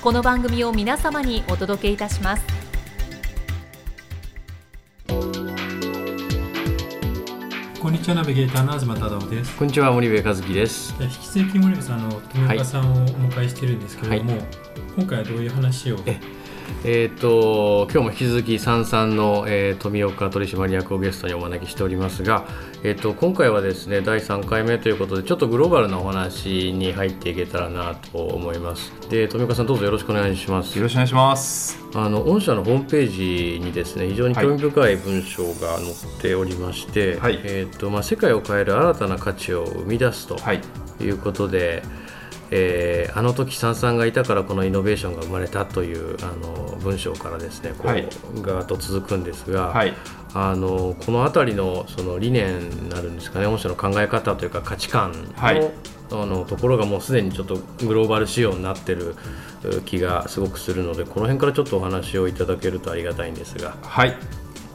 この番組を皆様にお届けいたします。こんにちはナビゲーターの東忠夫です。こんにちは森部和樹です。引き続き森部さんの富岡さんをお迎えしているんですけれども、はい、今回はどういう話を？えーと、今日も引き続き三々の、えー、富岡取締役をゲストにお招きしておりますが、えーと、今回はですね第3回目ということでちょっとグローバルなお話に入っていけたらなと思います。で富岡さんどうぞよろしくお願いします。よろしくお願いします。あの御社のホームページにですね非常に興味深い文章が載っておりまして、はい、えーとまあ、世界を変える新たな価値を生み出すとい。うことで、はいえー、あの時さんさんがいたからこのイノベーションが生まれたというあの文章からですねこう、はい、がと続くんですが、はい、あのこの辺りのその理念になるんですかね御社の考え方というか価値観のはい、あのところがもうすでにちょっとグローバル仕様になってる気がすごくするのでこの辺からちょっとお話をいただけるとありがたいんですが。はい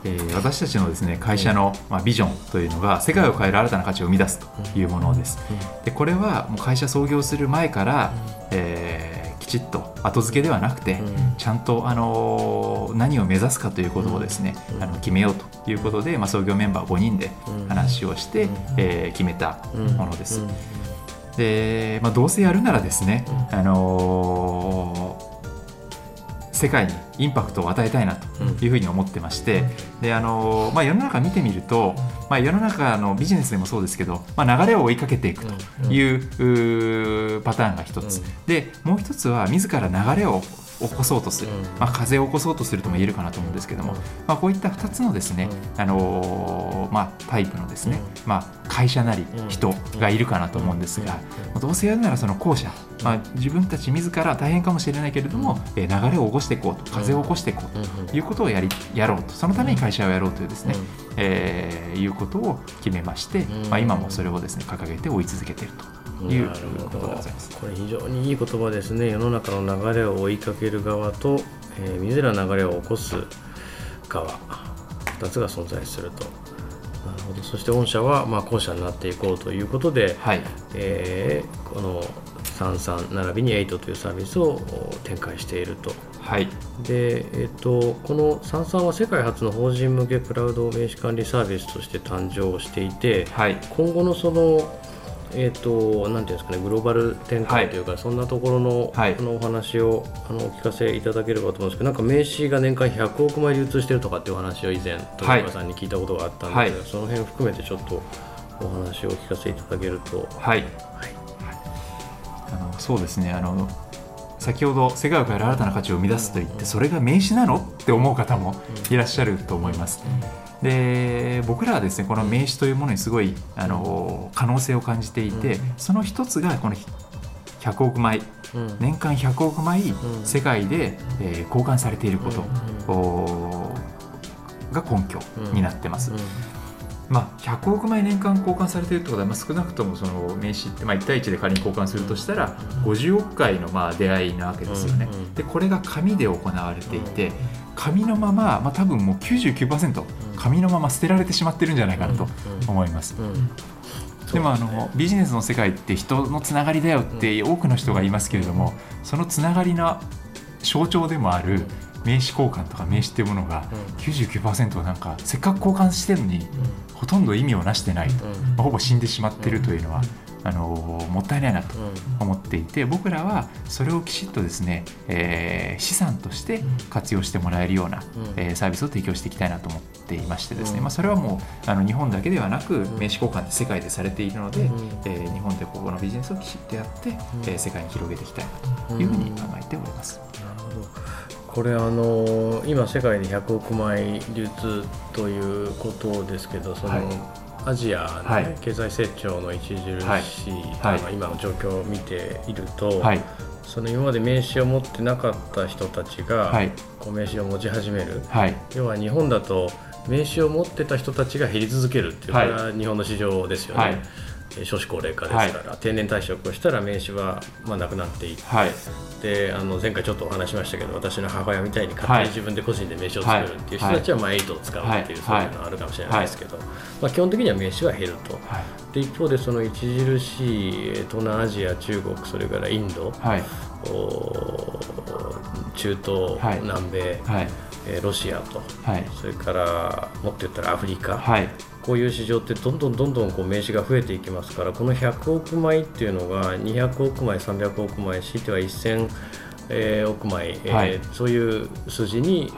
えー、私たちのですね会社の、まあ、ビジョンというのが世界を変える新たな価値を生み出すというものです。でこれはもう会社創業する前から、えー、きちっと後付けではなくて、ちゃんと、あの何を目指すかということをですね、あの決めようということで、まあ、創業メンバー5人で話をして、えー、決めたものです。でまあ、どうせやるならですね、あのー世界にインパクトを与えたいなというふうに思ってまして、であのまあ、世の中見てみると、まあ、世の中のビジネスでもそうですけど、まあ、流れを追いかけていくというパターンが一つ、でもう一つは自ら流れを起こそうとする、まあ、風を起こそうとするとも言えるかなと思うんですけども、まあ、こういった2つのですね、あのー、まあ、タイプのですね、まあ、会社なり人がいるかなと思うんですが、どうせやるならその後者、まあ、自分たち自ら大変かもしれないけれども、え流れを起こしていこうと風を起こしていこうということをやりやろうと。そのために会社をやろうというですね、えー、いうことを決めまして、まあ、今もそれをですね掲げて追い続けていると。いうことでございます。これ非常にいい言葉ですね。世の中の流れを追いかける側と、えー、自ら流れを起こす側2つが存在するとなるほど。そして御社はまあ後者になっていこうということで、はい。えー、この33並びに8というサービスを展開していると。はい、で、えーと、この33は世界初の法人向けクラウド名刺管理サービスとして誕生していて、はい、今後のそのえーと、なんていうんですかねグローバル展開というか、はい、そんなところの,、はい、のお話をあのお聞かせいただければと思うんですけどなんか名刺が年間100億枚流通してるとかっていう話を以前富山さんに聞いたことがあったんですけど、はい、その辺含めてちょっとお話をお聞かせいただけると。はい、はい、あのそうですね。あの先ほど世界を変える新たな価値を生み出すと言ってそれが名刺なの？って思う方もいらっしゃると思います。で僕らはですねこの名刺というものにすごいあの可能性を感じていて、その一つがこの100億枚、年間100億枚世界で、えー、交換されていることが根拠になってます。まあ、100億枚年間交換されているということは、まあ、少なくともその名刺って、まあ、1対1で仮に交換するとしたら50億回のまあ出会いなわけですよね。でこれが紙で行われていて紙のまま、まあ、多分もう99%紙のまま捨てられてしまってるんじゃないかなと思います。でもあのビジネスの世界って人のつながりだよって多くの人が言いますけれどもそのつながりの象徴でもある名刺交換とか名刺っていうものが99%はなんかせっかく交換してるのにほとんど意味をなしてないと、まあ、ほぼ死んでしまってるというのはあのもったいないなと思っていて、僕らはそれをきちっとですね、えー、資産として活用してもらえるような、えー、サービスを提供していきたいなと思っていましてですね、まあ、それはもうあの日本だけではなく名刺交換って世界でされているので、えー、日本でここのビジネスをきちっとやって、えー、世界に広げていきたいなというふうに考えております。なるほどこれあの今世界で100億枚流通ということですけどその、はい。アジアの、ね、経済成長の著しい、はい、今の状況を見ていると、はい、その今まで名刺を持ってなかった人たちが、はい、こう名刺を持ち始める、要は日本だと名刺を持ってた人たちが減り続けるっていう、これは日本の市場ですよね。少子高齢化ですから、はい、定年退職をしたら名刺はまあなくなっていって、はい、であの前回ちょっとお話しましたけど私の母親みたいに勝手に自分で個人で名刺を作るっていう人たちはまあ8を使うっていう、そういうのはあるかもしれないですけど、まあ、基本的には名刺は減ると、で一方でその著しい東南アジア中国それからインド、中東、南米、えロシアと、それからもっと言ったらアフリカ、こういう市場ってどんどんどんどんこう名刺が増えていきますからこの100億枚っていうのが200億枚300億枚強いては1000えー、億枚、はい、えー、そういう数字に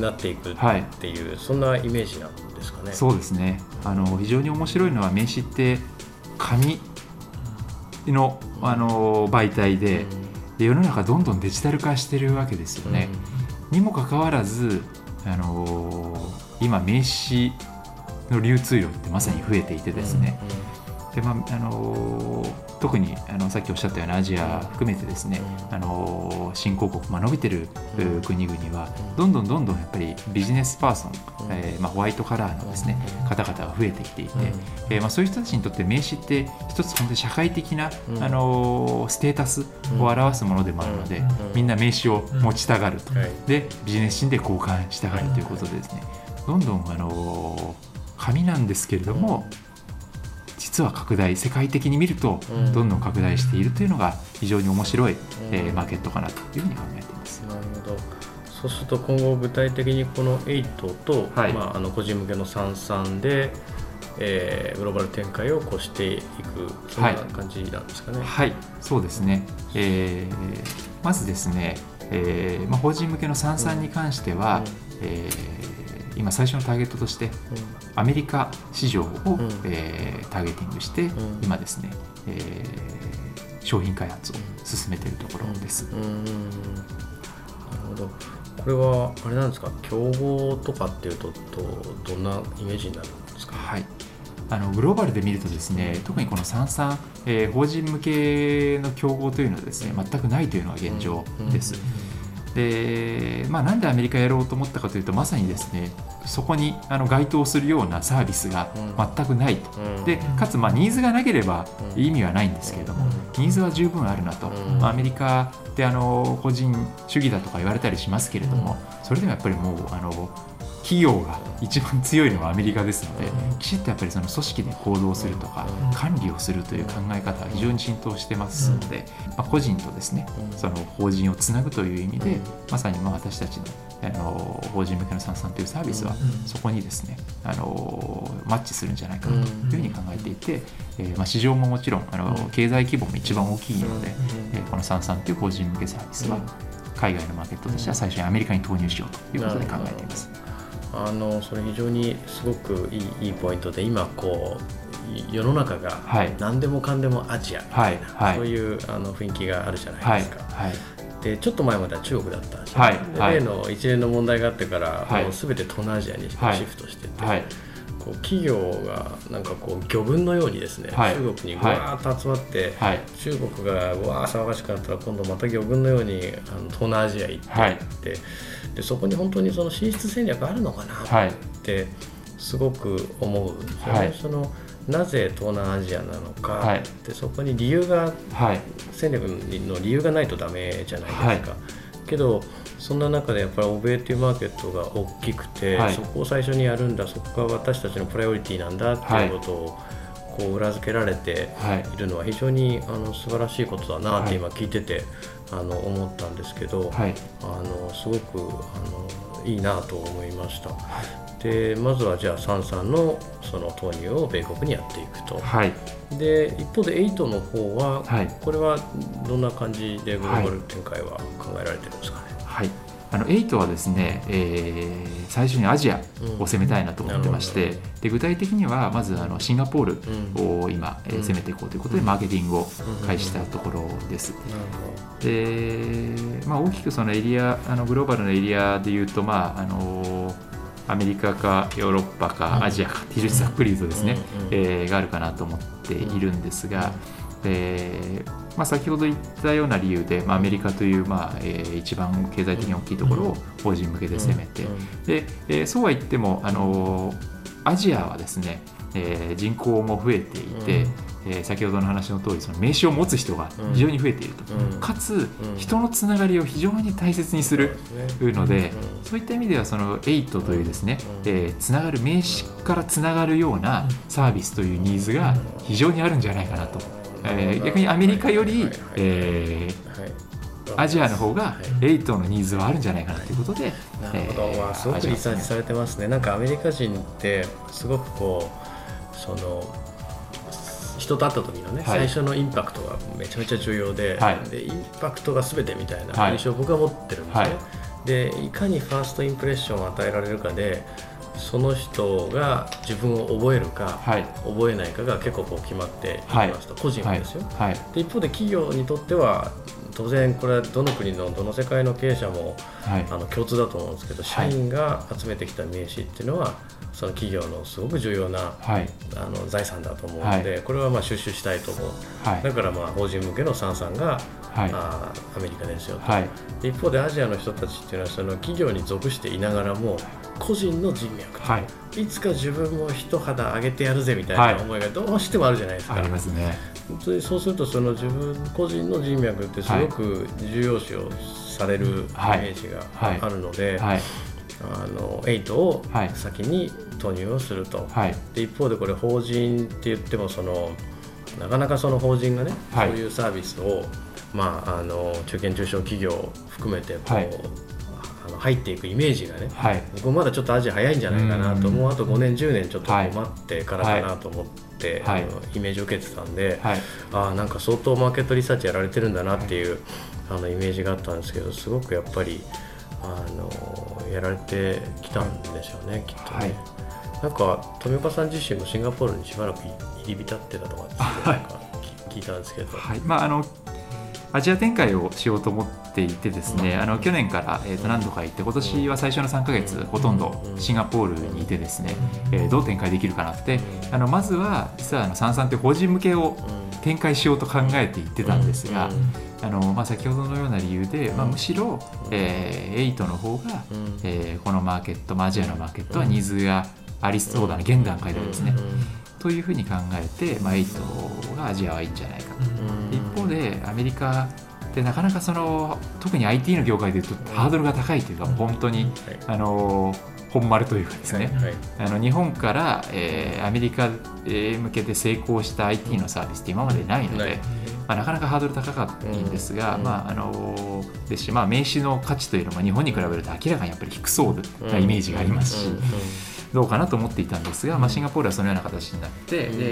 なっていくっていう、はい、そんなイメージなんですかね。そうですね。あの非常に面白いのは名刺って紙のあの媒体でで世の中どんどんデジタル化してるわけですよね。にもかかわらずあの今名刺の流通量ってまさに増えていてですね、でまああの特にあのさっきおっしゃったようなアジア含めてですね、あの新興国、まあ、伸びてる国々はどんどんどんどんやっぱりビジネスパーソン、えーまあ、ホワイトカラーのですね方々が増えてきていて、えーまあ、そういう人たちにとって名刺って一つ本当に社会的な、あのステータスを表すものでもあるので、みんな名刺を持ちたがると、でビジネスシーンで交換したがるということでですねどんどんあの紙なんですけれども、実は拡大世界的に見るとどんどん拡大しているというのが非常に面白い、えー、マーケットかなというふうに考えています。なるほど。そうすると今後具体的にこの8と、はい、まあ、あの個人向けの33で、えー、グローバル展開をこうしていくそんな感じなんですかね。はい、はい、そうですね、えー、まずですね、えーまあ、法人向けの33に関しては、うん、えー今最初のターゲットとしてアメリカ市場を、うん、えー、ターゲティングして、うん、今ですね、えー、商品開発を進めているところです。なるほど。これはあれなんですか？競合とかっていうとどんなイメージになるんですか、はい。あのグローバルで見るとですね特にこの三々、えー、法人向けの競合というのはですね全くないというのが現状です。うんで、まあ、なんでアメリカやろうと思ったかというとまさにですねそこにあの該当するようなサービスが全くないと、うん、でかつまあニーズがなければ意味はないんですけれども、ニーズは十分あるなと、まあ、アメリカであの個人主義だとか言われたりしますけれどもそれでもやっぱりもうあの企業が一番強いのはアメリカですので、きちっとやっぱりその組織で行動するとか、管理をするという考え方は非常に浸透してますので、まあ、個人とですねその法人をつなぐという意味で、まさにまあ私たちのあの法人向けの三々というサービスはそこにですねあのマッチするんじゃないかなというふうに考えていて、えー、まあ市場ももちろんあの経済規模も一番大きいので、えー、この三々という法人向けサービスは海外のマーケットとしては最初にアメリカに投入しようということで考えています。あのそれ非常にすごくいいいいポイントで今こう世の中が何でもかんでもアジアみたいな、はい、そういうあの雰囲気があるじゃないですか。はい、でちょっと前までは中国だったし、はい、例の一連の問題があってから、もう全て東南アジアにシフトしてて、こう企業がなんかこう魚群のようにですね、中国にわーっと集まって、中国がわー騒がしくなったら今度また魚群のようにあの東南アジア行ってって。でそこに本当にその進出戦略あるのかなってすごく思うそのなぜ東南アジアなのか、はい、でそこに理由が、はい、戦略の理由がないとダメじゃないですか。はい、けどそんな中でやっぱり欧米っていうマーケットが大きくて、そこを最初にやるんだそこが私たちのプライオリティなんだっていうことを、こう裏付けられてい。るのは非常にあの素晴らしいことだなって今聞いててあの思ったんですけど、はい、あのすごくあのいいなと思いました。でまずはじゃあサンさんのその投入を米国にやっていくと、はい。で一方で8の方は、はい。これはどんな感じでグローバル展開は考えられてるんですか？ね、はい。あの8はですね、えー最初にアジアを攻めたいなと思ってまして、うんで具体的にはまずあのシンガポールうん。を今、え攻めていこうということで、うんマーケティングを開始したところです。で、まあ、大きくそのエリアあのグローバルなエリアでいうと、まああのアメリカかヨーロッパうん。かアジアかって非常にざっくり言うとですね、えーがあるかなと思っているんですが、えーまあ、先ほど言ったような理由で、まあ、アメリカという、まあえー一番経済的に大きいところを法人向けで攻めて、でえーそうは言っても、あのアジアはですね、えー人口も増えていて、えー先ほどの話の通りそり名刺を持つ人が非常に増えていると、うん。かつ、ん。人のつながりを非常に大切にするので、うん。そういった意味ではその8というですね、うん。えーつながる名刺からつながるようなサービスというニーズが非常にあるんじゃないかなと、えー逆にアメリカより、えアジアの方がはい。8のニーズはあるんじゃないかなということで、なるほど、えーまあ、すごくリサーチされてますね。なんかアメリカ人ってすごくこうその人と会った時のね、はい。最初のインパクトがめちゃめちゃ重要で,、はい。でインパクトが全てみたいなはい。印象を僕は持ってるんですね。はい。でいかにファーストインプレッションを与えられるかでその人が自分を覚えるか、はい。覚えないかが結構こう決まっていきますと、個人はですよ。はい。で一方で企業にとっては当然これはどの国のどの世界の経営者もはい。あの共通だと思うんですけど社員が集めてきた名刺っていうのはその企業のすごく重要なはい。あの財産だと思うので、これはまあ収集したいと思う。はい。だからまあ法人向けのサンさんが、はい。あーアメリカですよと、はい。で一方でアジアの人たちっていうのはその企業に属していながらも個人の人脈、はい。い、つか自分も一肌上げてやるぜみたいはない。思いがどうしてもあるじゃないですか、ありますね。そうするとその自分個人の人脈ってすごく重要視をされるイメはいージはい。があるので、はい。あの8をはい先に投入をすると、はい。で一方でこれ法人って言ってもそのなかなかその法人がね、はい。そういうサービスを、まあ、あの中堅中小企業を含めてこう、はい入っていくイメージがねはい。僕もまだちょっとアジア早いんじゃないかなとうん。もうあと5年10年ちょっとはい待ってからかなと思って、はい。あのイメージを受けてたんで、はい。ああなんか相当マーケットリサーチやられてるんだなっていう、あのイメージがあったんですけどすごくやっぱりあのやられてきたんでしょうね、きっとね。はいなんか富岡さん自身もシンガポールにしばらく入り浸ってたとかってはいなんか聞聞いたんですけど、はい。まああのアジア展開をしようと思っていてですね、あの去年から、えー、と何度か行って今年は最初の3ヶ月ほとんどシンガポールにいてですね、えーどう展開できるかなって。あのまずは実はあのサンサンって法人向けを展開しようと考えていってたんですが、あのまあ、先ほどのような理由で、まあ、むしろ、えー、8の方が、うん。えーこのマーケット、まあ、アジアのマーケットはニーズがありそうだな現段階ではですね、というふうに考えて、まあ、8がアジアはいいんじゃないかと。でアメリカってなかなかその特に IT の業界でいうとハードルが高いというか本当にあの本丸というかですね、はい。あの日本から、えーアメリカへ向けて成功した IT のサービスって今までないので、まあ、なかなかハードル高かったんですが、うん。まああのですし、まあ、名刺の価値というのも日本に比べると明らかにやっぱり低そうなイメージがありますし、どうかなと思っていたんですが、まあ、シンガポールはそのような形になって、うん。で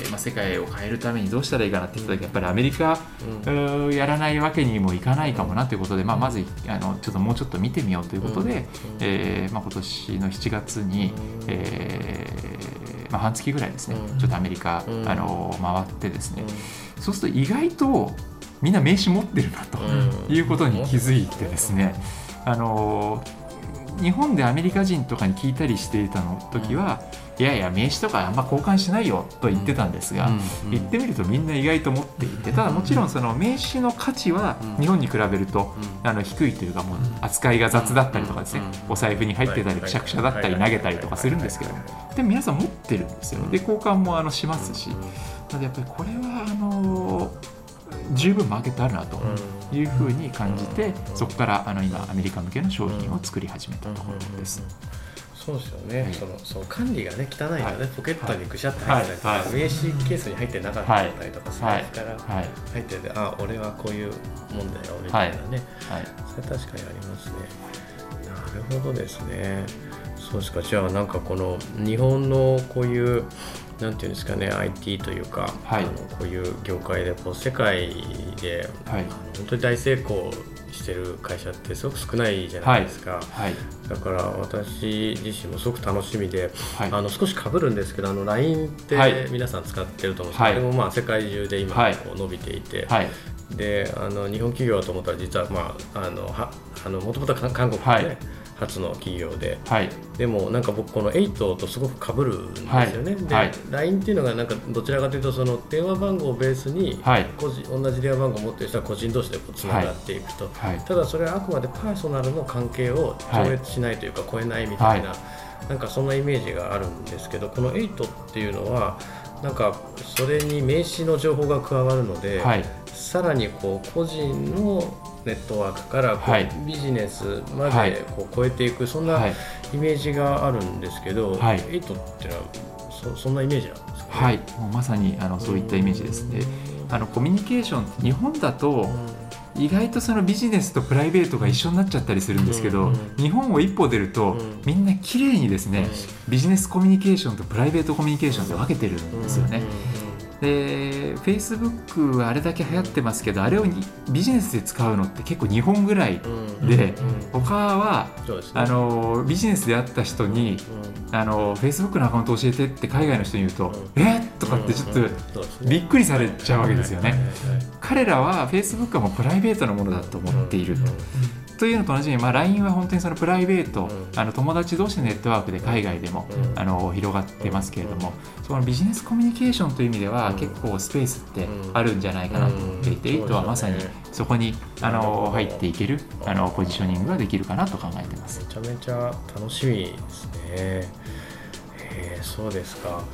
えーまあ、世界を変えるためにどうしたらいいかなって言った時やっぱりアメリカ、うーやらないわけにもいかないかもなということで、まあ、まずあのちょっともうちょっと見てみようということで、えーまあ、今年の7月に、えーまあ、半月ぐらいですね、うん。ちょっとアメリカ、うん。あの回ってですね、そうすると意外とみんな名刺持ってるなとうん。いうことに気づいてですね、あの日本でアメリカ人とかに聞いたりしていたの時は、いやいや名刺とかあんま交換しないよと言ってたんですが、言ってみるとみんな意外と持っていてただもちろんその名刺の価値は日本に比べるとあの低いというかもう扱いが雑だったりとかですね。お財布に入ってたりくしゃくしゃだったり投げたりとかするんですけどでも皆さん持ってるんですよ。で交換もあのしますし。なのでやっぱりこれはあの十分マーケットあるなというふうに感じてそこからあの今アメリカ向けの商品を作り始めたところです。そうですよね、はい。そのその管理がね汚いのね、はい。ポケットにぐしゃって入ってたりとか、はい。名刺ケースに入ってなかったりとか、はい。財布からはい。入ってて、あ俺はこういうもんだよみたいなね、はい。それ確かにありますね。なるほどですね。そうですか。じゃあなんかこの日本のこういうなんていうんですかね IT というか、はい、あのこういう業界でこう世界で、はい、本当に大成功してる会社ってすごく少ないじゃないですか、はい、だから私自身もすごく楽しみで、はい、あの少しかぶるんですけどあの LINE って皆さん使ってると思うんです。けど、はい、もまあ世界中で今こう伸びていて、であの日本企業だと思ったら実はまああのはあのもともと韓国でね、初の企業で、はい、でもなんか僕この8とすごくかぶるんですよね、はい、で、LINE っていうのがなんかどちらかというとその電話番号をベースに個人、同じ電話番号を持ってる人は個人同士でつながっていくと、ただそれはあくまでパーソナルの関係を超越しないというか超えないみたいな、なんかそんなイメージがあるんですけどこの8っていうのはなんかそれに名刺の情報が加わるので、さらにこう個人のネットワークからこう、はい、ビジネスまでこう超えていく、そんなイメージがあるんですけど、はい、エイトってのはそそんなイメージなんですか、ね、はい。もうまさにあのそういったイメージですね。あのコミュニケーション日本だと、意外とそのビジネスとプライベートが一緒になっちゃったりするんですけど、うん。うん、日本を一歩出ると、うん、みんな綺麗にですね、ビジネスコミュニケーションとプライベートコミュニケーションで分けてるんですよね。で Facebook はあれだけ流行ってますけどあれをビジネスで使うのって結構2本ぐらいで、他は、ね、あのビジネスで会った人に、あの Facebook のアカウント教えてって海外の人に言うと、えっ？とかってちょっとびっくりされちゃうわけですよね。彼らは Facebook はもうプライベートなものだと思っていると。というのと同じに、まあ、LINE は本当にそのプライベート、うん、あの友達同士のネットワークで海外でも、うん、あの広がってますけれども、そのビジネスコミュニケーションという意味では、結構スペースってあるんじゃないかなと思っていて、エイトはまさにそこにあの入っていけるあのポジショニングができるかなと考えてます。めちゃめちゃ楽しみですね。えー、そうですか。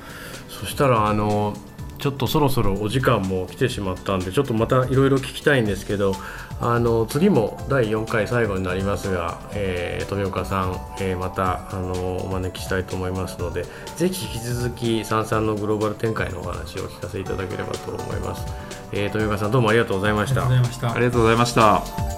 そしたらあのちょっとそろそろお時間も来てしまったんでちょっとまたいろいろ聞きたいんですけどあの次も第4回最後になりますが、えー、富岡さん、えー、またあのお招きしたいと思いますのでぜひ引き続きさんさんのグローバル展開のお話をお聞かせいただければと思います、えー、富岡さんどうもありがとうございました。ありがとうございました